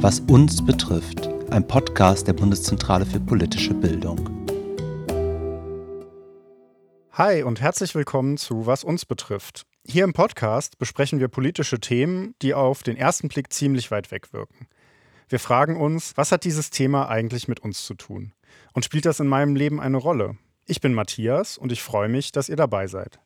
Was uns betrifft, ein Podcast der Bundeszentrale für politische Bildung. Hi und herzlich willkommen zu Was uns betrifft. Hier im Podcast besprechen wir politische Themen, die auf den ersten Blick ziemlich weit weg wirken. Wir fragen uns, was hat dieses Thema eigentlich mit uns zu tun? Und spielt das in meinem Leben eine Rolle? Ich bin Matthias und ich freue mich, dass ihr dabei seid.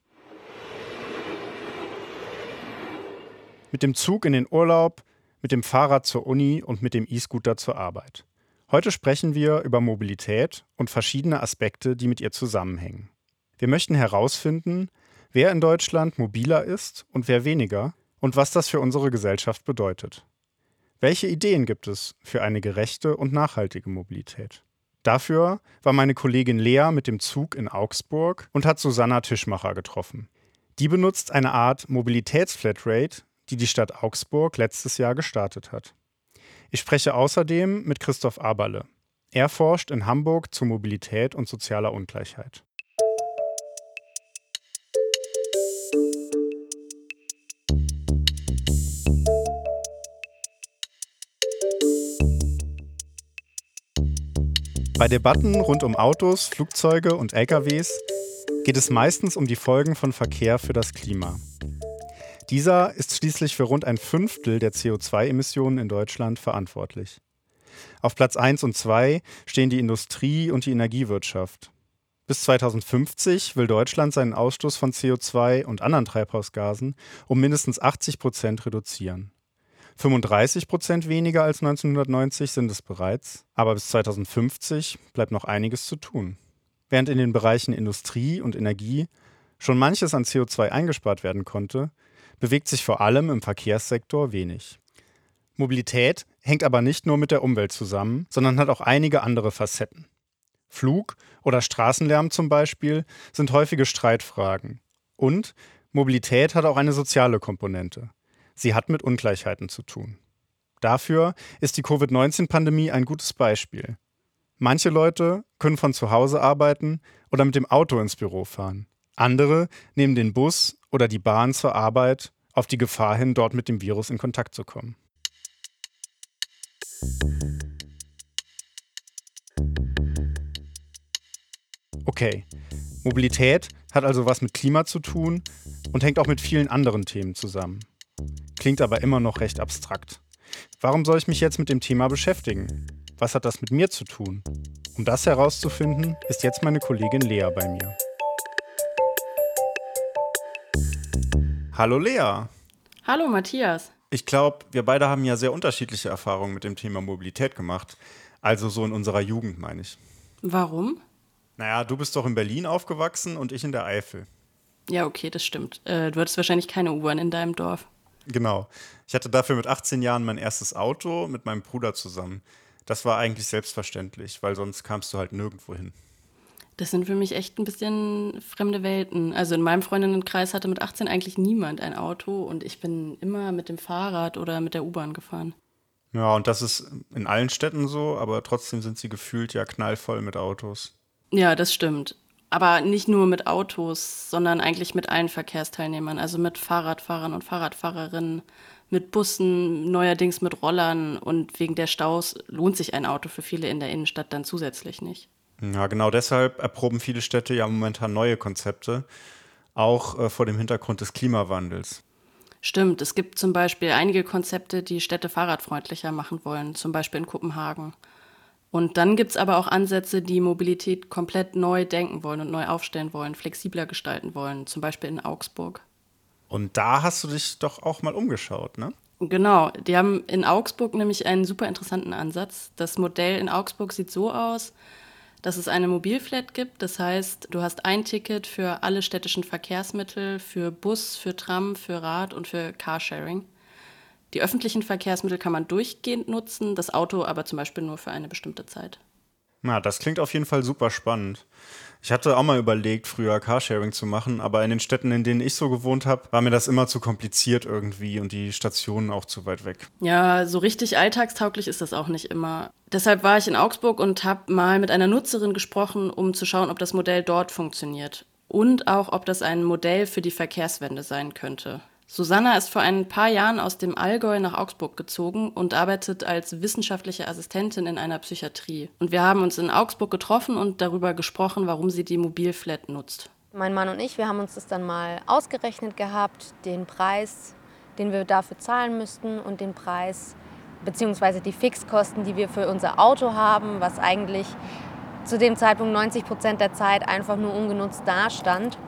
Mit dem Zug in den Urlaub, mit dem Fahrrad zur Uni und mit dem E-Scooter zur Arbeit. Heute sprechen wir über Mobilität und verschiedene Aspekte, die mit ihr zusammenhängen. Wir möchten herausfinden, wer in Deutschland mobiler ist und wer weniger und was das für unsere Gesellschaft bedeutet. Welche Ideen gibt es für eine gerechte und nachhaltige Mobilität? Dafür war meine Kollegin Lea mit dem Zug in Augsburg und hat Susanna Tischmacher getroffen. Die benutzt eine Art Mobilitätsflatrate, die die Stadt Augsburg letztes Jahr gestartet hat. Ich spreche außerdem mit Christoph Aberle. Er forscht in Hamburg zu Mobilität und sozialer Ungleichheit. Bei Debatten rund um Autos, Flugzeuge und LKWs geht es meistens um die Folgen von Verkehr für das Klima. Dieser ist schließlich für rund ein Fünftel der CO2-Emissionen in Deutschland verantwortlich. Auf Platz 1 und 2 stehen die Industrie und die Energiewirtschaft. Bis 2050 will Deutschland seinen Ausstoß von CO2 und anderen Treibhausgasen um mindestens 80 Prozent reduzieren. 35 Prozent weniger als 1990 sind es bereits, aber bis 2050 bleibt noch einiges zu tun. Während in den Bereichen Industrie und Energie schon manches an CO2 eingespart werden konnte, bewegt sich vor allem im Verkehrssektor wenig. Mobilität hängt aber nicht nur mit der Umwelt zusammen, sondern hat auch einige andere Facetten. Flug- oder Straßenlärm zum Beispiel sind häufige Streitfragen. Und Mobilität hat auch eine soziale Komponente. Sie hat mit Ungleichheiten zu tun. Dafür ist die Covid-19-Pandemie ein gutes Beispiel. Manche Leute können von zu Hause arbeiten oder mit dem Auto ins Büro fahren. Andere nehmen den Bus oder die Bahn zur Arbeit auf die Gefahr hin, dort mit dem Virus in Kontakt zu kommen. Okay, Mobilität hat also was mit Klima zu tun und hängt auch mit vielen anderen Themen zusammen. Klingt aber immer noch recht abstrakt. Warum soll ich mich jetzt mit dem Thema beschäftigen? Was hat das mit mir zu tun? Um das herauszufinden, ist jetzt meine Kollegin Lea bei mir. Hallo Lea. Hallo Matthias. Ich glaube, wir beide haben ja sehr unterschiedliche Erfahrungen mit dem Thema Mobilität gemacht. Also so in unserer Jugend, meine ich. Warum? Naja, du bist doch in Berlin aufgewachsen und ich in der Eifel. Ja, okay, das stimmt. Äh, du hattest wahrscheinlich keine U-Bahn in deinem Dorf. Genau. Ich hatte dafür mit 18 Jahren mein erstes Auto mit meinem Bruder zusammen. Das war eigentlich selbstverständlich, weil sonst kamst du halt nirgendwo hin. Das sind für mich echt ein bisschen fremde Welten. Also in meinem Freundinnenkreis hatte mit 18 eigentlich niemand ein Auto und ich bin immer mit dem Fahrrad oder mit der U-Bahn gefahren. Ja, und das ist in allen Städten so, aber trotzdem sind sie gefühlt ja knallvoll mit Autos. Ja, das stimmt. Aber nicht nur mit Autos, sondern eigentlich mit allen Verkehrsteilnehmern, also mit Fahrradfahrern und Fahrradfahrerinnen, mit Bussen, neuerdings mit Rollern und wegen der Staus lohnt sich ein Auto für viele in der Innenstadt dann zusätzlich nicht. Ja, genau deshalb erproben viele Städte ja momentan neue Konzepte, auch äh, vor dem Hintergrund des Klimawandels. Stimmt, es gibt zum Beispiel einige Konzepte, die Städte fahrradfreundlicher machen wollen, zum Beispiel in Kopenhagen. Und dann gibt es aber auch Ansätze, die Mobilität komplett neu denken wollen und neu aufstellen wollen, flexibler gestalten wollen, zum Beispiel in Augsburg. Und da hast du dich doch auch mal umgeschaut, ne? Genau, die haben in Augsburg nämlich einen super interessanten Ansatz. Das Modell in Augsburg sieht so aus, dass es eine Mobilflat gibt. Das heißt, du hast ein Ticket für alle städtischen Verkehrsmittel, für Bus, für Tram, für Rad und für Carsharing. Die öffentlichen Verkehrsmittel kann man durchgehend nutzen, das Auto aber zum Beispiel nur für eine bestimmte Zeit. Na, das klingt auf jeden Fall super spannend. Ich hatte auch mal überlegt, früher Carsharing zu machen, aber in den Städten, in denen ich so gewohnt habe, war mir das immer zu kompliziert irgendwie und die Stationen auch zu weit weg. Ja, so richtig alltagstauglich ist das auch nicht immer. Deshalb war ich in Augsburg und habe mal mit einer Nutzerin gesprochen, um zu schauen, ob das Modell dort funktioniert. Und auch, ob das ein Modell für die Verkehrswende sein könnte. Susanna ist vor ein paar Jahren aus dem Allgäu nach Augsburg gezogen und arbeitet als wissenschaftliche Assistentin in einer Psychiatrie. Und wir haben uns in Augsburg getroffen und darüber gesprochen, warum sie die Mobilflat nutzt. Mein Mann und ich, wir haben uns das dann mal ausgerechnet gehabt, den Preis, den wir dafür zahlen müssten und den Preis beziehungsweise die Fixkosten, die wir für unser Auto haben, was eigentlich zu dem Zeitpunkt 90 Prozent der Zeit einfach nur ungenutzt dastand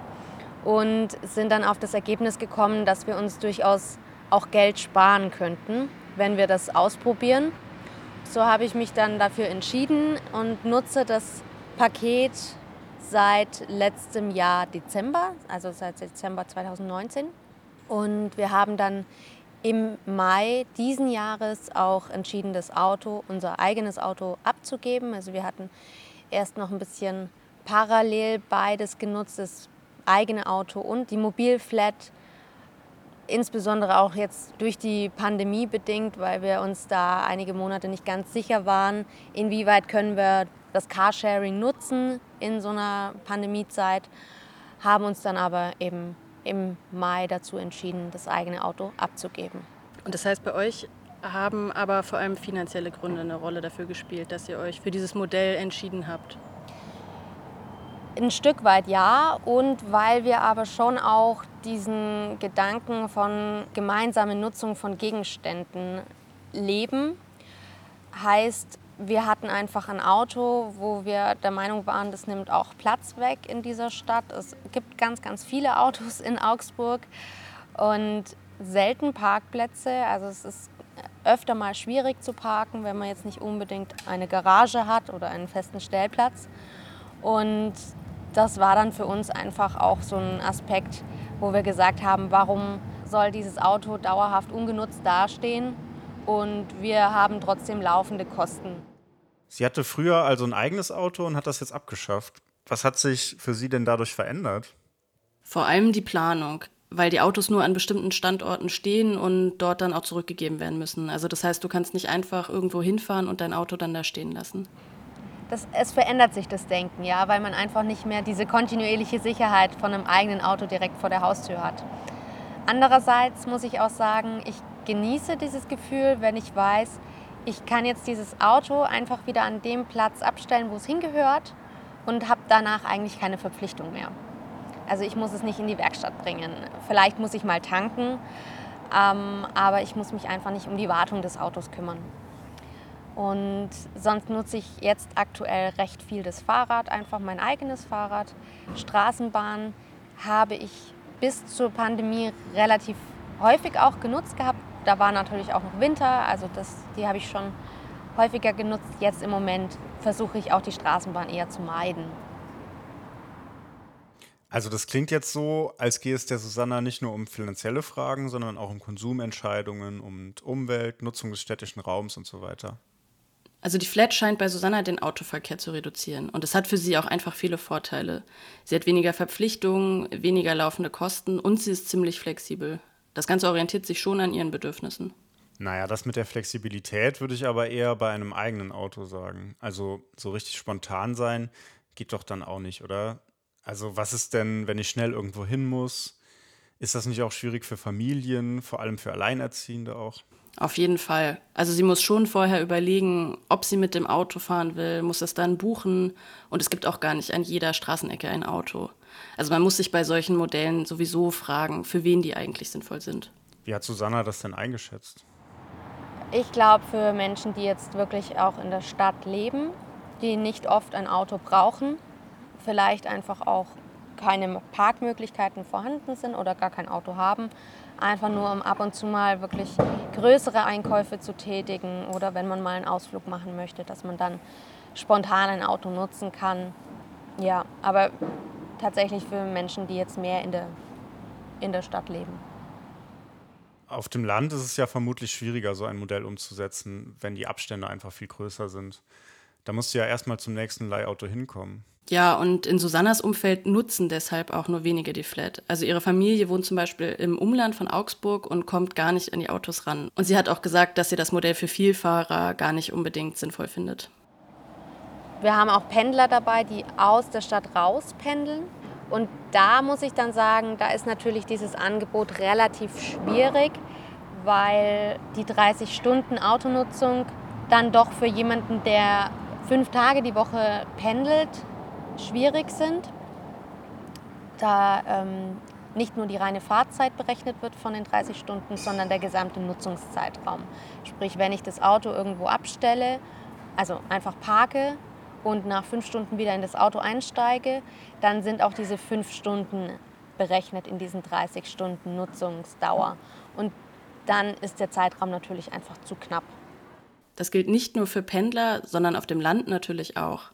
und sind dann auf das Ergebnis gekommen, dass wir uns durchaus auch Geld sparen könnten, wenn wir das ausprobieren. So habe ich mich dann dafür entschieden und nutze das Paket seit letztem Jahr Dezember, also seit Dezember 2019. Und wir haben dann im Mai diesen Jahres auch entschieden, das Auto, unser eigenes Auto abzugeben. Also wir hatten erst noch ein bisschen parallel beides genutzt, das eigene Auto und die Mobilflat, insbesondere auch jetzt durch die Pandemie bedingt, weil wir uns da einige Monate nicht ganz sicher waren, inwieweit können wir das Carsharing nutzen in so einer Pandemiezeit, haben uns dann aber eben im Mai dazu entschieden, das eigene Auto abzugeben. Und das heißt, bei euch haben aber vor allem finanzielle Gründe eine Rolle dafür gespielt, dass ihr euch für dieses Modell entschieden habt. Ein Stück weit ja und weil wir aber schon auch diesen Gedanken von gemeinsamer Nutzung von Gegenständen leben. Heißt, wir hatten einfach ein Auto, wo wir der Meinung waren, das nimmt auch Platz weg in dieser Stadt. Es gibt ganz, ganz viele Autos in Augsburg und selten Parkplätze. Also es ist öfter mal schwierig zu parken, wenn man jetzt nicht unbedingt eine Garage hat oder einen festen Stellplatz. Und das war dann für uns einfach auch so ein Aspekt, wo wir gesagt haben, warum soll dieses Auto dauerhaft ungenutzt dastehen und wir haben trotzdem laufende Kosten. Sie hatte früher also ein eigenes Auto und hat das jetzt abgeschafft. Was hat sich für Sie denn dadurch verändert? Vor allem die Planung, weil die Autos nur an bestimmten Standorten stehen und dort dann auch zurückgegeben werden müssen. Also das heißt, du kannst nicht einfach irgendwo hinfahren und dein Auto dann da stehen lassen das, es verändert sich das Denken, ja, weil man einfach nicht mehr diese kontinuierliche Sicherheit von einem eigenen Auto direkt vor der Haustür hat. Andererseits muss ich auch sagen, ich genieße dieses Gefühl, wenn ich weiß, ich kann jetzt dieses Auto einfach wieder an dem Platz abstellen, wo es hingehört und habe danach eigentlich keine Verpflichtung mehr. Also ich muss es nicht in die Werkstatt bringen. Vielleicht muss ich mal tanken, ähm, aber ich muss mich einfach nicht um die Wartung des Autos kümmern. Und sonst nutze ich jetzt aktuell recht viel das Fahrrad, einfach mein eigenes Fahrrad. Straßenbahn habe ich bis zur Pandemie relativ häufig auch genutzt gehabt. Da war natürlich auch noch Winter, also das, die habe ich schon häufiger genutzt. Jetzt im Moment versuche ich auch die Straßenbahn eher zu meiden. Also das klingt jetzt so, als gehe es der Susanna nicht nur um finanzielle Fragen, sondern auch um Konsumentscheidungen, um Umwelt, Nutzung des städtischen Raums und so weiter. Also die Flat scheint bei Susanna den Autoverkehr zu reduzieren. Und es hat für sie auch einfach viele Vorteile. Sie hat weniger Verpflichtungen, weniger laufende Kosten und sie ist ziemlich flexibel. Das Ganze orientiert sich schon an ihren Bedürfnissen. Naja, das mit der Flexibilität würde ich aber eher bei einem eigenen Auto sagen. Also so richtig spontan sein geht doch dann auch nicht, oder? Also was ist denn, wenn ich schnell irgendwo hin muss? Ist das nicht auch schwierig für Familien, vor allem für Alleinerziehende auch? Auf jeden Fall. Also sie muss schon vorher überlegen, ob sie mit dem Auto fahren will, muss es dann buchen und es gibt auch gar nicht an jeder Straßenecke ein Auto. Also man muss sich bei solchen Modellen sowieso fragen, für wen die eigentlich sinnvoll sind. Wie hat Susanna das denn eingeschätzt? Ich glaube, für Menschen, die jetzt wirklich auch in der Stadt leben, die nicht oft ein Auto brauchen, vielleicht einfach auch keine Parkmöglichkeiten vorhanden sind oder gar kein Auto haben, einfach nur um ab und zu mal wirklich größere Einkäufe zu tätigen oder wenn man mal einen Ausflug machen möchte, dass man dann spontan ein Auto nutzen kann. Ja, aber tatsächlich für Menschen, die jetzt mehr in der, in der Stadt leben. Auf dem Land ist es ja vermutlich schwieriger, so ein Modell umzusetzen, wenn die Abstände einfach viel größer sind. Da musst du ja erstmal zum nächsten Leihauto hinkommen. Ja, und in Susannas Umfeld nutzen deshalb auch nur wenige die Flat. Also ihre Familie wohnt zum Beispiel im Umland von Augsburg und kommt gar nicht an die Autos ran. Und sie hat auch gesagt, dass sie das Modell für Vielfahrer gar nicht unbedingt sinnvoll findet. Wir haben auch Pendler dabei, die aus der Stadt raus pendeln Und da muss ich dann sagen, da ist natürlich dieses Angebot relativ schwierig, weil die 30 Stunden Autonutzung dann doch für jemanden, der fünf Tage die Woche pendelt, schwierig sind. Da ähm, nicht nur die reine Fahrzeit berechnet wird von den 30 Stunden, sondern der gesamte Nutzungszeitraum. Sprich, wenn ich das Auto irgendwo abstelle, also einfach parke und nach fünf Stunden wieder in das Auto einsteige, dann sind auch diese fünf Stunden berechnet in diesen 30 Stunden Nutzungsdauer. Und dann ist der Zeitraum natürlich einfach zu knapp. Das gilt nicht nur für Pendler, sondern auf dem Land natürlich auch.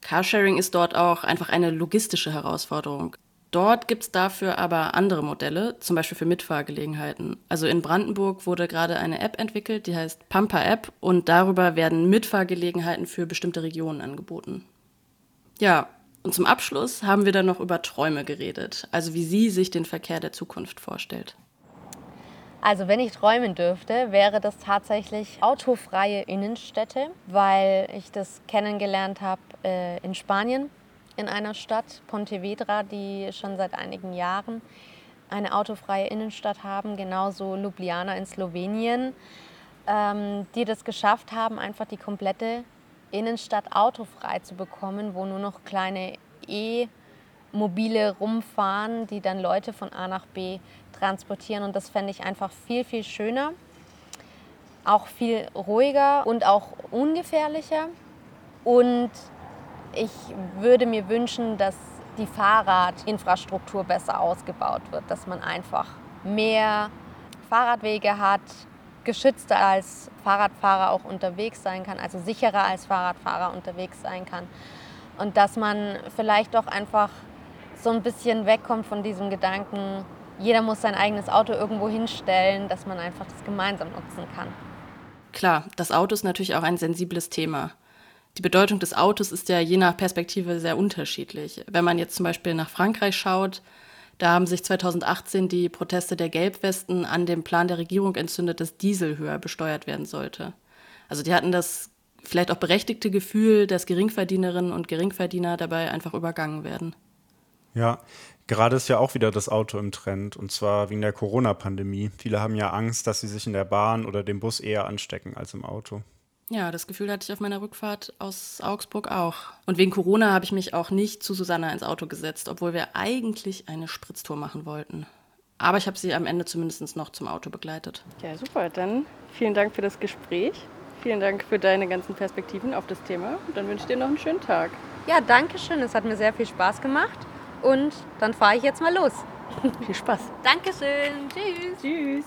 Carsharing ist dort auch einfach eine logistische Herausforderung. Dort gibt es dafür aber andere Modelle, zum Beispiel für Mitfahrgelegenheiten. Also in Brandenburg wurde gerade eine App entwickelt, die heißt Pampa App und darüber werden Mitfahrgelegenheiten für bestimmte Regionen angeboten. Ja, und zum Abschluss haben wir dann noch über Träume geredet, also wie sie sich den Verkehr der Zukunft vorstellt. Also wenn ich träumen dürfte, wäre das tatsächlich autofreie Innenstädte, weil ich das kennengelernt habe äh, in Spanien in einer Stadt, Pontevedra, die schon seit einigen Jahren eine autofreie Innenstadt haben, genauso Ljubljana in Slowenien, ähm, die das geschafft haben, einfach die komplette Innenstadt autofrei zu bekommen, wo nur noch kleine E-Mobile rumfahren, die dann Leute von A nach B transportieren. Und das fände ich einfach viel, viel schöner, auch viel ruhiger und auch ungefährlicher. Und ich würde mir wünschen, dass die Fahrradinfrastruktur besser ausgebaut wird, dass man einfach mehr Fahrradwege hat, geschützter als Fahrradfahrer auch unterwegs sein kann, also sicherer als Fahrradfahrer unterwegs sein kann. Und dass man vielleicht doch einfach so ein bisschen wegkommt von diesem Gedanken, jeder muss sein eigenes Auto irgendwo hinstellen, dass man einfach das gemeinsam nutzen kann. Klar, das Auto ist natürlich auch ein sensibles Thema. Die Bedeutung des Autos ist ja je nach Perspektive sehr unterschiedlich. Wenn man jetzt zum Beispiel nach Frankreich schaut, da haben sich 2018 die Proteste der Gelbwesten an dem Plan der Regierung entzündet, dass Diesel höher besteuert werden sollte. Also die hatten das vielleicht auch berechtigte Gefühl, dass Geringverdienerinnen und Geringverdiener dabei einfach übergangen werden. Ja, gerade ist ja auch wieder das Auto im Trend und zwar wegen der Corona-Pandemie. Viele haben ja Angst, dass sie sich in der Bahn oder dem Bus eher anstecken als im Auto. Ja, das Gefühl hatte ich auf meiner Rückfahrt aus Augsburg auch. Und wegen Corona habe ich mich auch nicht zu Susanna ins Auto gesetzt, obwohl wir eigentlich eine Spritztour machen wollten. Aber ich habe sie am Ende zumindest noch zum Auto begleitet. Ja, super. Dann vielen Dank für das Gespräch. Vielen Dank für deine ganzen Perspektiven auf das Thema. Und dann wünsche ich dir noch einen schönen Tag. Ja, danke schön. Es hat mir sehr viel Spaß gemacht. Und dann fahre ich jetzt mal los. viel Spaß. Dankeschön. Tschüss. Tschüss.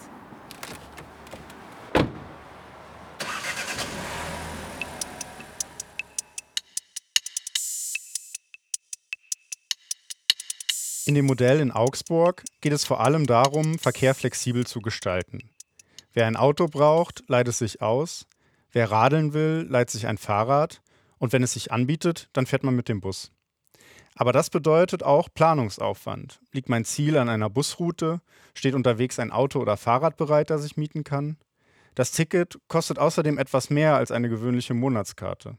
In dem Modell in Augsburg geht es vor allem darum, Verkehr flexibel zu gestalten. Wer ein Auto braucht, leiht es sich aus. Wer radeln will, leiht sich ein Fahrrad. Und wenn es sich anbietet, dann fährt man mit dem Bus. Aber das bedeutet auch Planungsaufwand. Liegt mein Ziel an einer Busroute? Steht unterwegs ein Auto oder Fahrrad bereit, das ich mieten kann? Das Ticket kostet außerdem etwas mehr als eine gewöhnliche Monatskarte.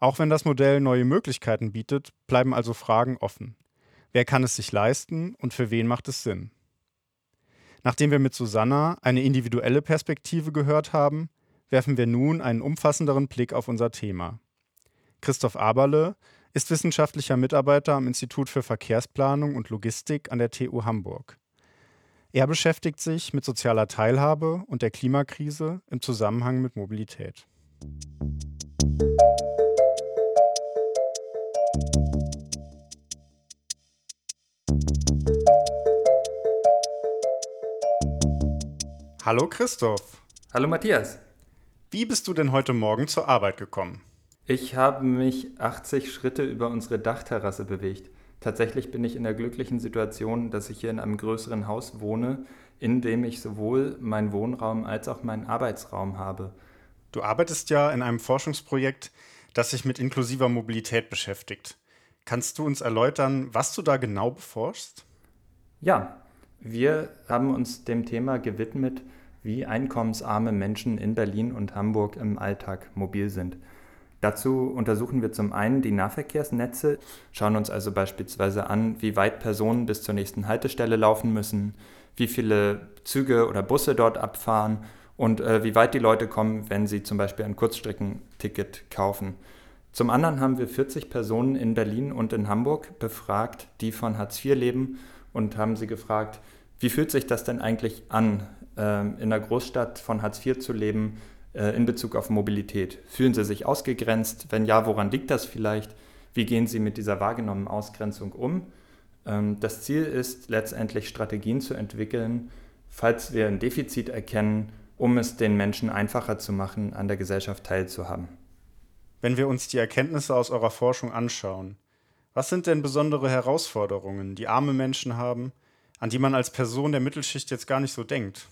Auch wenn das Modell neue Möglichkeiten bietet, bleiben also Fragen offen. Wer kann es sich leisten und für wen macht es Sinn? Nachdem wir mit Susanna eine individuelle Perspektive gehört haben, werfen wir nun einen umfassenderen Blick auf unser Thema. Christoph Aberle ist wissenschaftlicher Mitarbeiter am Institut für Verkehrsplanung und Logistik an der TU Hamburg. Er beschäftigt sich mit sozialer Teilhabe und der Klimakrise im Zusammenhang mit Mobilität. Hallo Christoph. Hallo Matthias. Wie bist du denn heute Morgen zur Arbeit gekommen? Ich habe mich 80 Schritte über unsere Dachterrasse bewegt. Tatsächlich bin ich in der glücklichen Situation, dass ich hier in einem größeren Haus wohne, in dem ich sowohl meinen Wohnraum als auch meinen Arbeitsraum habe. Du arbeitest ja in einem Forschungsprojekt, das sich mit inklusiver Mobilität beschäftigt. Kannst du uns erläutern, was du da genau beforschst? Ja, wir haben uns dem Thema gewidmet, wie einkommensarme Menschen in Berlin und Hamburg im Alltag mobil sind. Dazu untersuchen wir zum einen die Nahverkehrsnetze, schauen uns also beispielsweise an, wie weit Personen bis zur nächsten Haltestelle laufen müssen, wie viele Züge oder Busse dort abfahren und äh, wie weit die Leute kommen, wenn sie zum Beispiel ein Kurzstreckenticket kaufen. Zum anderen haben wir 40 Personen in Berlin und in Hamburg befragt, die von Hartz IV leben und haben sie gefragt, wie fühlt sich das denn eigentlich an, äh, in der Großstadt von Hartz IV zu leben, in Bezug auf Mobilität? Fühlen Sie sich ausgegrenzt? Wenn ja, woran liegt das vielleicht? Wie gehen Sie mit dieser wahrgenommenen Ausgrenzung um? Ähm, das Ziel ist letztendlich Strategien zu entwickeln, falls wir ein Defizit erkennen, um es den Menschen einfacher zu machen, an der Gesellschaft teilzuhaben. Wenn wir uns die Erkenntnisse aus eurer Forschung anschauen, was sind denn besondere Herausforderungen, die arme Menschen haben, an die man als Person der Mittelschicht jetzt gar nicht so denkt?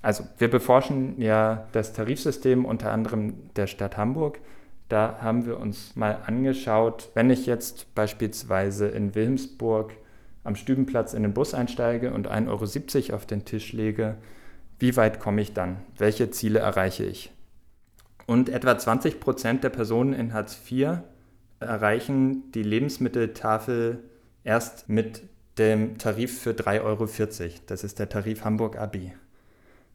Also wir beforschen ja das Tarifsystem unter anderem der Stadt Hamburg. Da haben wir uns mal angeschaut, wenn ich jetzt beispielsweise in Wilhelmsburg am Stübenplatz in den Bus einsteige und 1,70 Euro auf den Tisch lege, wie weit komme ich dann? Welche Ziele erreiche ich? Und etwa 20 Prozent der Personen in Hartz IV erreichen die Lebensmitteltafel erst mit dem Tarif für 3,40 Euro. Das ist der Tarif Hamburg Abi.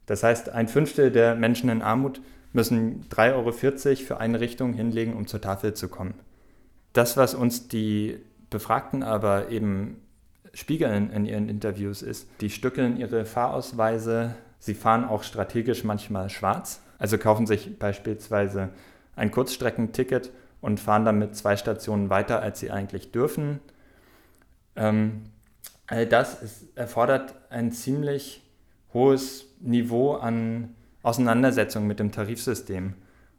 Das heißt, ein Fünftel der Menschen in Armut müssen 3,40 Euro für eine Richtung hinlegen, um zur Tafel zu kommen. Das, was uns die Befragten aber eben spiegeln in ihren Interviews, ist, die stückeln ihre Fahrausweise, sie fahren auch strategisch manchmal schwarz, also kaufen sich beispielsweise ein Kurzstreckenticket und fahren damit zwei Stationen weiter, als sie eigentlich dürfen. Ähm, all das ist, erfordert ein ziemlich hohes Niveau an Auseinandersetzung mit dem Tarifsystem.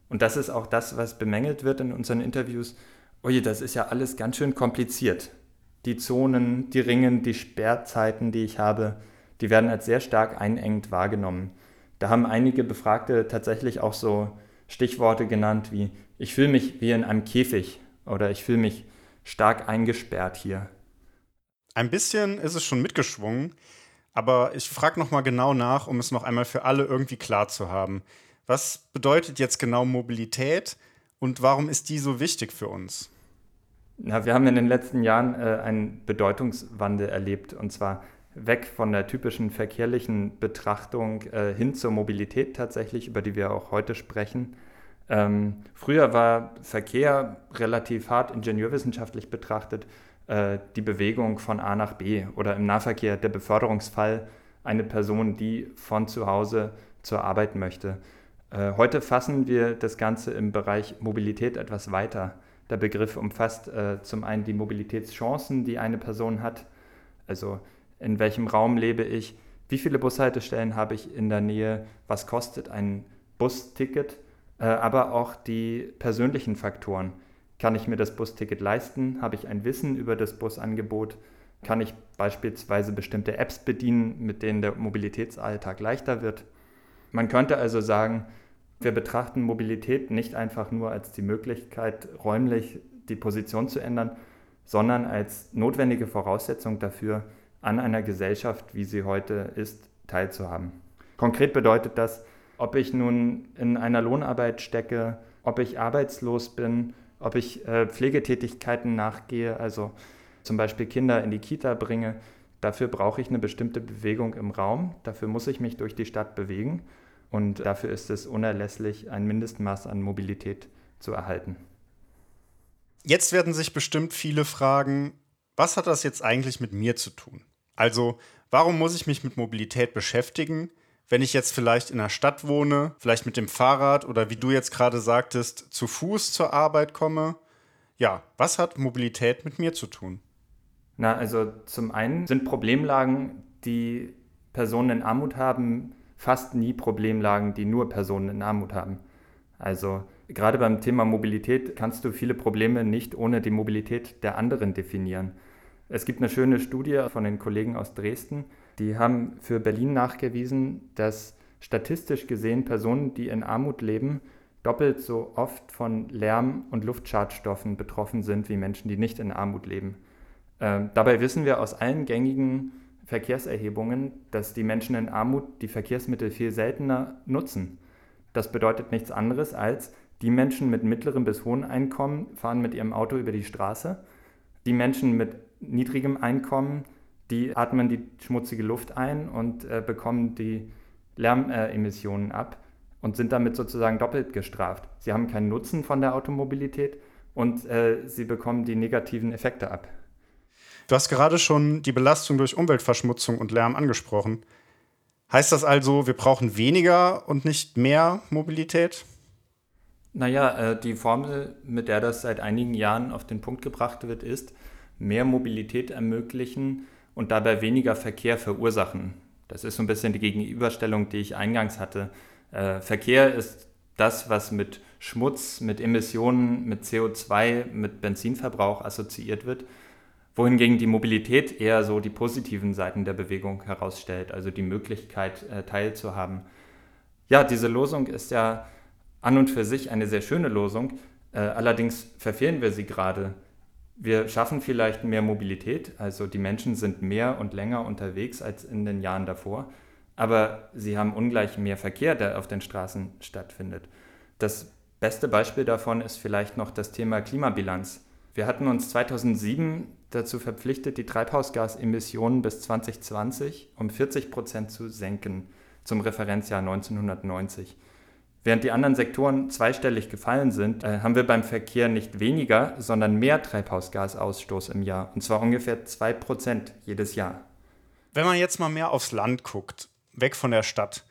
Und das ist auch das, was bemängelt wird in unseren Interviews. Oje, das ist ja alles ganz schön kompliziert. Die Zonen, die Ringen, die Sperrzeiten, die ich habe, die werden als sehr stark einengend wahrgenommen. Da haben einige Befragte tatsächlich auch so Stichworte genannt wie ich fühle mich wie in einem Käfig oder ich fühle mich stark eingesperrt hier. Ein bisschen ist es schon mitgeschwungen. Aber ich frage noch mal genau nach, um es noch einmal für alle irgendwie klar zu haben. Was bedeutet jetzt genau Mobilität und warum ist die so wichtig für uns? Na, wir haben in den letzten Jahren äh, einen Bedeutungswandel erlebt und zwar weg von der typischen verkehrlichen Betrachtung äh, hin zur Mobilität tatsächlich, über die wir auch heute sprechen. Ähm, früher war Verkehr relativ hart ingenieurwissenschaftlich betrachtet äh, die Bewegung von A nach B oder im Nahverkehr der Beförderungsfall eine Person, die von zu Hause zur Arbeit möchte. Äh, heute fassen wir das Ganze im Bereich Mobilität etwas weiter. Der Begriff umfasst äh, zum einen die Mobilitätschancen, die eine Person hat, also in welchem Raum lebe ich, wie viele Bushaltestellen habe ich in der Nähe, was kostet ein Busticket, äh, aber auch die persönlichen Faktoren. Kann ich mir das Busticket leisten? Habe ich ein Wissen über das Busangebot? Kann ich beispielsweise bestimmte Apps bedienen, mit denen der Mobilitätsalltag leichter wird? Man könnte also sagen, wir betrachten Mobilität nicht einfach nur als die Möglichkeit, räumlich die Position zu ändern, sondern als notwendige Voraussetzung dafür, an einer Gesellschaft, wie sie heute ist, teilzuhaben. Konkret bedeutet das, ob ich nun in einer Lohnarbeit stecke, ob ich arbeitslos bin ob ich äh, Pflegetätigkeiten nachgehe, also zum Beispiel Kinder in die Kita bringe. Dafür brauche ich eine bestimmte Bewegung im Raum. Dafür muss ich mich durch die Stadt bewegen. Und dafür ist es unerlässlich, ein Mindestmaß an Mobilität zu erhalten. Jetzt werden sich bestimmt viele fragen, was hat das jetzt eigentlich mit mir zu tun? Also, warum muss ich mich mit Mobilität beschäftigen? Wenn ich jetzt vielleicht in einer Stadt wohne, vielleicht mit dem Fahrrad oder wie du jetzt gerade sagtest, zu Fuß zur Arbeit komme. Ja, was hat Mobilität mit mir zu tun? Na, also zum einen sind Problemlagen, die Personen in Armut haben, fast nie Problemlagen, die nur Personen in Armut haben. Also gerade beim Thema Mobilität kannst du viele Probleme nicht ohne die Mobilität der anderen definieren. Es gibt eine schöne Studie von den Kollegen aus Dresden, die haben für Berlin nachgewiesen, dass statistisch gesehen Personen, die in Armut leben, doppelt so oft von Lärm- und Luftschadstoffen betroffen sind wie Menschen, die nicht in Armut leben. Ähm, dabei wissen wir aus allen gängigen Verkehrserhebungen, dass die Menschen in Armut die Verkehrsmittel viel seltener nutzen. Das bedeutet nichts anderes als, Die Menschen mit mittlerem bis hohem Einkommen fahren mit ihrem Auto über die Straße. Die Menschen mit niedrigem Einkommen, die atmen die schmutzige Luft ein und äh, bekommen die Lärmemissionen ab und sind damit sozusagen doppelt gestraft. Sie haben keinen Nutzen von der Automobilität und äh, sie bekommen die negativen Effekte ab. Du hast gerade schon die Belastung durch Umweltverschmutzung und Lärm angesprochen. Heißt das also, wir brauchen weniger und nicht mehr Mobilität? Naja, äh, die Formel, mit der das seit einigen Jahren auf den Punkt gebracht wird, ist, mehr Mobilität ermöglichen und dabei weniger Verkehr verursachen. Das ist so ein bisschen die Gegenüberstellung, die ich eingangs hatte. Äh, Verkehr ist das, was mit Schmutz, mit Emissionen, mit CO2, mit Benzinverbrauch assoziiert wird, wohingegen die Mobilität eher so die positiven Seiten der Bewegung herausstellt, also die Möglichkeit äh, teilzuhaben. Ja, diese Losung ist ja an und für sich eine sehr schöne Losung, äh, allerdings verfehlen wir sie gerade. Wir schaffen vielleicht mehr Mobilität, also die Menschen sind mehr und länger unterwegs als in den Jahren davor, aber sie haben ungleich mehr Verkehr, der auf den Straßen stattfindet. Das beste Beispiel davon ist vielleicht noch das Thema Klimabilanz. Wir hatten uns 2007 dazu verpflichtet, die Treibhausgasemissionen bis 2020 um 40 Prozent zu senken zum Referenzjahr 1990. Während die anderen Sektoren zweistellig gefallen sind, äh, haben wir beim Verkehr nicht weniger, sondern mehr Treibhausgasausstoß im Jahr. Und zwar ungefähr 2% jedes Jahr. Wenn man jetzt mal mehr aufs Land guckt, weg von der Stadt,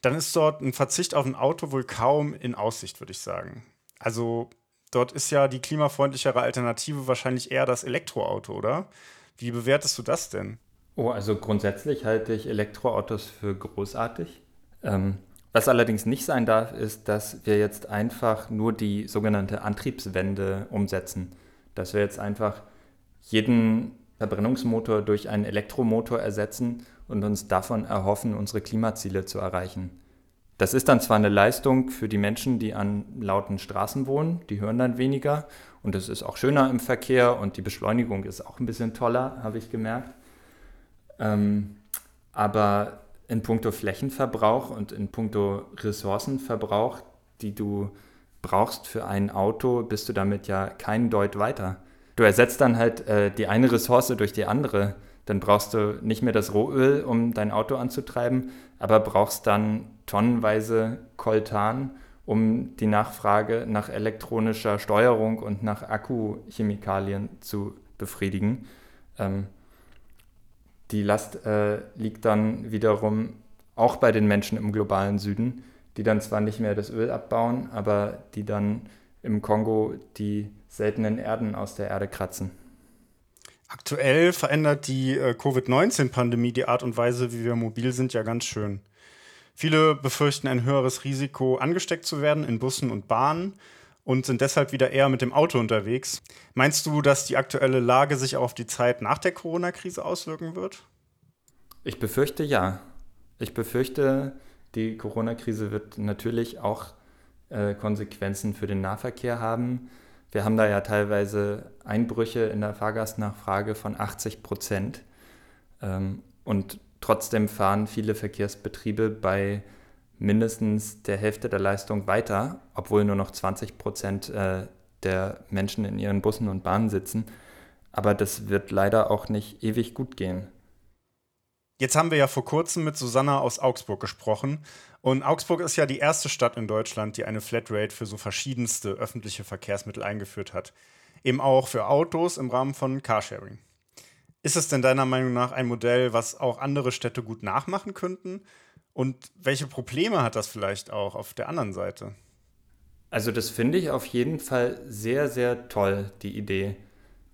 dann ist dort ein Verzicht auf ein Auto wohl kaum in Aussicht, würde ich sagen. Also dort ist ja die klimafreundlichere Alternative wahrscheinlich eher das Elektroauto, oder? Wie bewertest du das denn? Oh, also grundsätzlich halte ich Elektroautos für großartig. Ähm, was allerdings nicht sein darf, ist, dass wir jetzt einfach nur die sogenannte Antriebswende umsetzen. Dass wir jetzt einfach jeden Verbrennungsmotor durch einen Elektromotor ersetzen und uns davon erhoffen, unsere Klimaziele zu erreichen. Das ist dann zwar eine Leistung für die Menschen, die an lauten Straßen wohnen, die hören dann weniger und es ist auch schöner im Verkehr und die Beschleunigung ist auch ein bisschen toller, habe ich gemerkt. Ähm, aber in puncto Flächenverbrauch und in puncto Ressourcenverbrauch, die du brauchst für ein Auto, bist du damit ja keinen Deut weiter. Du ersetzt dann halt äh, die eine Ressource durch die andere. Dann brauchst du nicht mehr das Rohöl, um dein Auto anzutreiben, aber brauchst dann tonnenweise Koltan, um die Nachfrage nach elektronischer Steuerung und nach Akkuchemikalien zu befriedigen. Ähm, die Last äh, liegt dann wiederum auch bei den Menschen im globalen Süden, die dann zwar nicht mehr das Öl abbauen, aber die dann im Kongo die seltenen Erden aus der Erde kratzen. Aktuell verändert die äh, Covid-19-Pandemie die Art und Weise, wie wir mobil sind, ja ganz schön. Viele befürchten ein höheres Risiko, angesteckt zu werden in Bussen und Bahnen und sind deshalb wieder eher mit dem Auto unterwegs. Meinst du, dass die aktuelle Lage sich auch auf die Zeit nach der Corona-Krise auswirken wird? Ich befürchte ja. Ich befürchte, die Corona-Krise wird natürlich auch äh, Konsequenzen für den Nahverkehr haben. Wir haben da ja teilweise Einbrüche in der Fahrgastnachfrage von 80 Prozent. Ähm, und trotzdem fahren viele Verkehrsbetriebe bei mindestens der Hälfte der Leistung weiter, obwohl nur noch 20 Prozent äh, der Menschen in ihren Bussen und Bahnen sitzen. Aber das wird leider auch nicht ewig gut gehen. Jetzt haben wir ja vor kurzem mit Susanna aus Augsburg gesprochen. Und Augsburg ist ja die erste Stadt in Deutschland, die eine Flatrate für so verschiedenste öffentliche Verkehrsmittel eingeführt hat. Eben auch für Autos im Rahmen von Carsharing. Ist es denn deiner Meinung nach ein Modell, was auch andere Städte gut nachmachen könnten? Und welche Probleme hat das vielleicht auch auf der anderen Seite? Also das finde ich auf jeden Fall sehr, sehr toll, die Idee.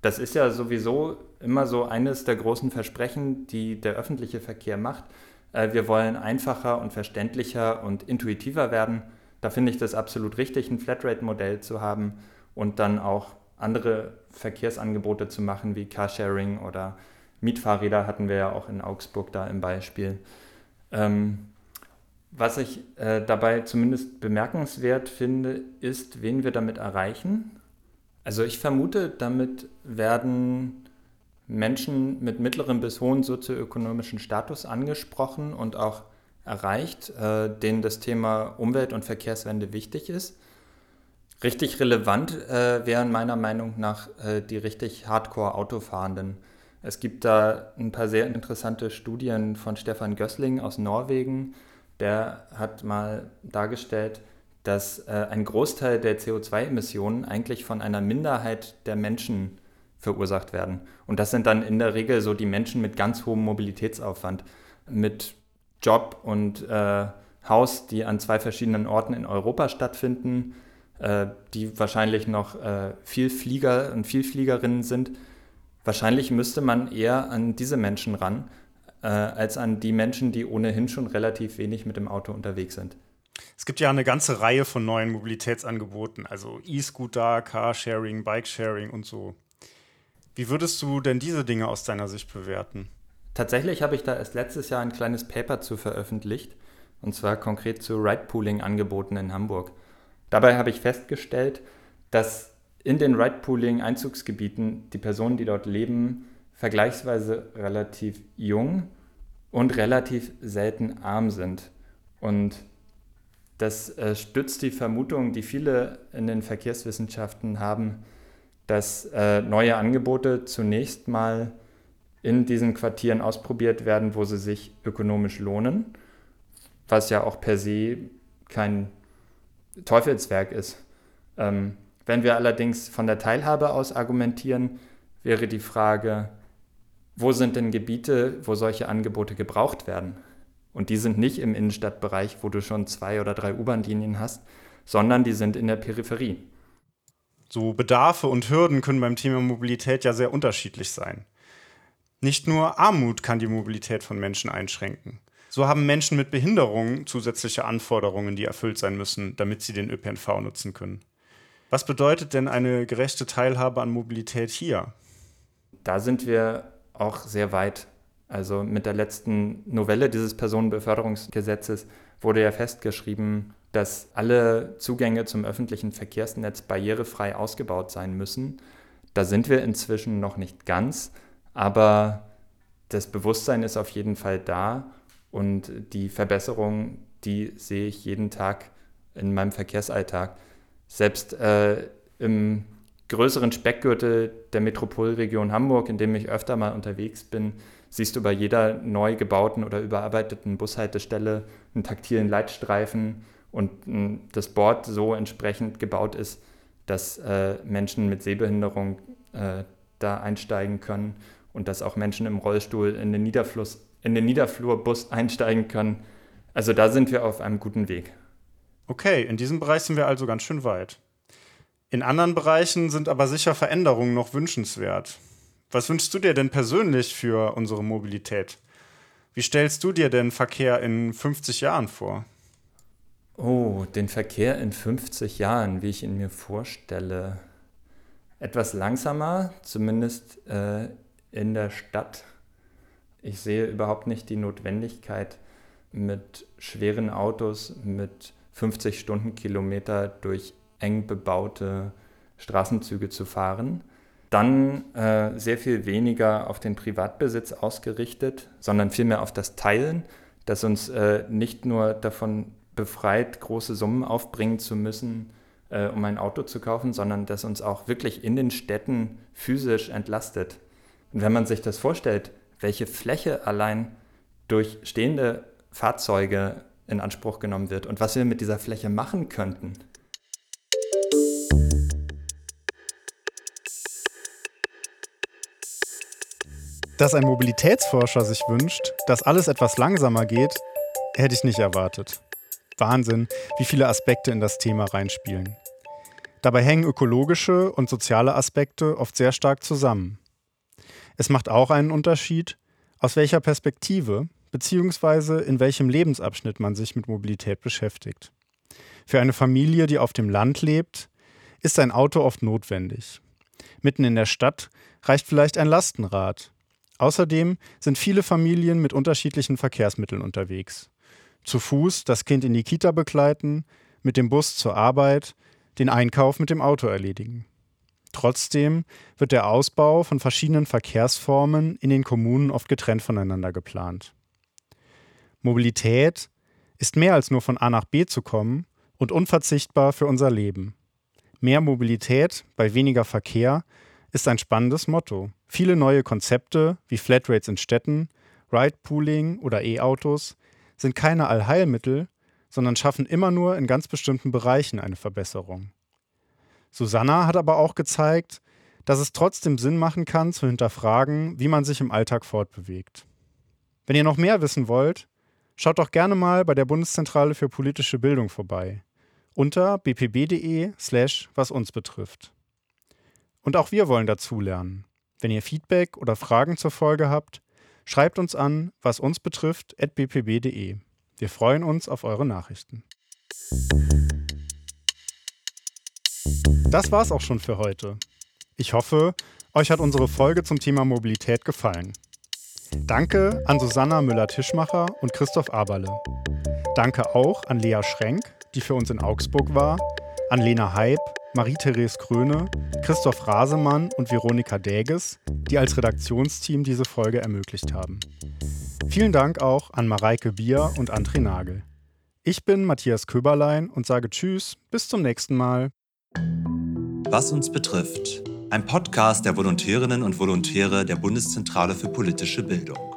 Das ist ja sowieso immer so eines der großen Versprechen, die der öffentliche Verkehr macht. Äh, wir wollen einfacher und verständlicher und intuitiver werden. Da finde ich das absolut richtig, ein Flatrate-Modell zu haben und dann auch andere Verkehrsangebote zu machen, wie Carsharing oder Mietfahrräder hatten wir ja auch in Augsburg da im Beispiel. Ähm, was ich äh, dabei zumindest bemerkenswert finde, ist, wen wir damit erreichen. Also ich vermute, damit werden Menschen mit mittlerem bis hohen sozioökonomischen Status angesprochen und auch erreicht, äh, denen das Thema Umwelt- und Verkehrswende wichtig ist. Richtig relevant äh, wären meiner Meinung nach äh, die richtig Hardcore-Autofahrenden. Es gibt da ein paar sehr interessante Studien von Stefan Gößling aus Norwegen. Der hat mal dargestellt, dass äh, ein Großteil der CO2-Emissionen eigentlich von einer Minderheit der Menschen verursacht werden. Und das sind dann in der Regel so die Menschen mit ganz hohem Mobilitätsaufwand, mit Job und äh, Haus, die an zwei verschiedenen Orten in Europa stattfinden, äh, die wahrscheinlich noch äh, Vielflieger und Vielfliegerinnen sind. Wahrscheinlich müsste man eher an diese Menschen ran, äh, als an die Menschen, die ohnehin schon relativ wenig mit dem Auto unterwegs sind. Es gibt ja eine ganze Reihe von neuen Mobilitätsangeboten, also E-Scooter, Carsharing, Bikesharing und so. Wie würdest du denn diese Dinge aus deiner Sicht bewerten? Tatsächlich habe ich da erst letztes Jahr ein kleines Paper zu veröffentlicht, und zwar konkret zu Ride-Pooling-Angeboten in Hamburg. Dabei habe ich festgestellt, dass in den Ride-Pooling-Einzugsgebieten die Personen, die dort leben, vergleichsweise relativ jung und relativ selten arm sind. Und das äh, stützt die Vermutung, die viele in den Verkehrswissenschaften haben, dass äh, neue Angebote zunächst mal in diesen Quartieren ausprobiert werden, wo sie sich ökonomisch lohnen, was ja auch per se kein Teufelswerk ist. Ähm, wenn wir allerdings von der Teilhabe aus argumentieren, wäre die Frage, wo sind denn Gebiete, wo solche Angebote gebraucht werden? Und die sind nicht im Innenstadtbereich, wo du schon zwei oder drei U-Bahn-Linien hast, sondern die sind in der Peripherie. So Bedarfe und Hürden können beim Thema Mobilität ja sehr unterschiedlich sein. Nicht nur Armut kann die Mobilität von Menschen einschränken. So haben Menschen mit Behinderungen zusätzliche Anforderungen, die erfüllt sein müssen, damit sie den ÖPNV nutzen können. Was bedeutet denn eine gerechte Teilhabe an Mobilität hier? Da sind wir auch sehr weit. Also mit der letzten Novelle dieses Personenbeförderungsgesetzes wurde ja festgeschrieben, dass alle Zugänge zum öffentlichen Verkehrsnetz barrierefrei ausgebaut sein müssen. Da sind wir inzwischen noch nicht ganz, aber das Bewusstsein ist auf jeden Fall da und die Verbesserung, die sehe ich jeden Tag in meinem Verkehrsalltag. Selbst äh, im größeren Speckgürtel der Metropolregion Hamburg, in dem ich öfter mal unterwegs bin, siehst du bei jeder neu gebauten oder überarbeiteten Bushaltestelle einen taktilen Leitstreifen und das Board so entsprechend gebaut ist, dass äh, Menschen mit Sehbehinderung äh, da einsteigen können und dass auch Menschen im Rollstuhl in den, Niederfluss, in den Niederflurbus einsteigen können. Also da sind wir auf einem guten Weg. Okay, in diesem Bereich sind wir also ganz schön weit. In anderen Bereichen sind aber sicher Veränderungen noch wünschenswert. Was wünschst du dir denn persönlich für unsere Mobilität? Wie stellst du dir denn Verkehr in 50 Jahren vor? Oh, den Verkehr in 50 Jahren, wie ich ihn mir vorstelle. Etwas langsamer, zumindest äh, in der Stadt. Ich sehe überhaupt nicht die Notwendigkeit, mit schweren Autos mit 50 Stundenkilometer durch eng bebaute Straßenzüge zu fahren. Dann äh, sehr viel weniger auf den Privatbesitz ausgerichtet, sondern vielmehr auf das Teilen, das uns äh, nicht nur davon befreit, große Summen aufbringen zu müssen, äh, um ein Auto zu kaufen, sondern das uns auch wirklich in den Städten physisch entlastet. Und wenn man sich das vorstellt, welche Fläche allein durch stehende Fahrzeuge in Anspruch genommen wird und was wir mit dieser Fläche machen könnten. Dass ein Mobilitätsforscher sich wünscht, dass alles etwas langsamer geht, hätte ich nicht erwartet. Wahnsinn, wie viele Aspekte in das Thema reinspielen. Dabei hängen ökologische und soziale Aspekte oft sehr stark zusammen. Es macht auch einen Unterschied, aus welcher Perspektive bzw. in welchem Lebensabschnitt man sich mit Mobilität beschäftigt. Für eine Familie, die auf dem Land lebt, ist ein Auto oft notwendig. Mitten in der Stadt reicht vielleicht ein Lastenrad. Außerdem sind viele Familien mit unterschiedlichen Verkehrsmitteln unterwegs zu Fuß das Kind in die Kita begleiten, mit dem Bus zur Arbeit, den Einkauf mit dem Auto erledigen. Trotzdem wird der Ausbau von verschiedenen Verkehrsformen in den Kommunen oft getrennt voneinander geplant. Mobilität ist mehr als nur von A nach B zu kommen und unverzichtbar für unser Leben. Mehr Mobilität bei weniger Verkehr ist ein spannendes Motto. Viele neue Konzepte wie Flatrates in Städten, Ride-Pooling oder E-Autos sind keine Allheilmittel, sondern schaffen immer nur in ganz bestimmten Bereichen eine Verbesserung. Susanna hat aber auch gezeigt, dass es trotzdem Sinn machen kann, zu hinterfragen, wie man sich im Alltag fortbewegt. Wenn ihr noch mehr wissen wollt, schaut doch gerne mal bei der Bundeszentrale für politische Bildung vorbei unter bpb.de slash was uns betrifft. Und auch wir wollen dazulernen. Wenn ihr Feedback oder Fragen zur Folge habt, schreibt uns an, was uns betrifft, bpb.de. Wir freuen uns auf eure Nachrichten. Das war's auch schon für heute. Ich hoffe, euch hat unsere Folge zum Thema Mobilität gefallen. Danke an Susanna Müller-Tischmacher und Christoph Aberle. Danke auch an Lea Schrenk, die für uns in Augsburg war, an Lena Heib, Marie-Therese Kröne, Christoph Rasemann und Veronika Däges, die als Redaktionsteam diese Folge ermöglicht haben. Vielen Dank auch an Mareike Bier und André Nagel. Ich bin Matthias Köberlein und sage Tschüss, bis zum nächsten Mal. Was uns betrifft. Ein Podcast der Volontärinnen und Volontäre der Bundeszentrale für politische Bildung.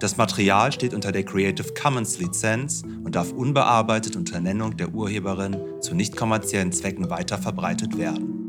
Das Material steht unter der Creative Commons Lizenz und darf unbearbeitet unter Nennung der Urheberin zu nicht kommerziellen Zwecken weiterverbreitet werden.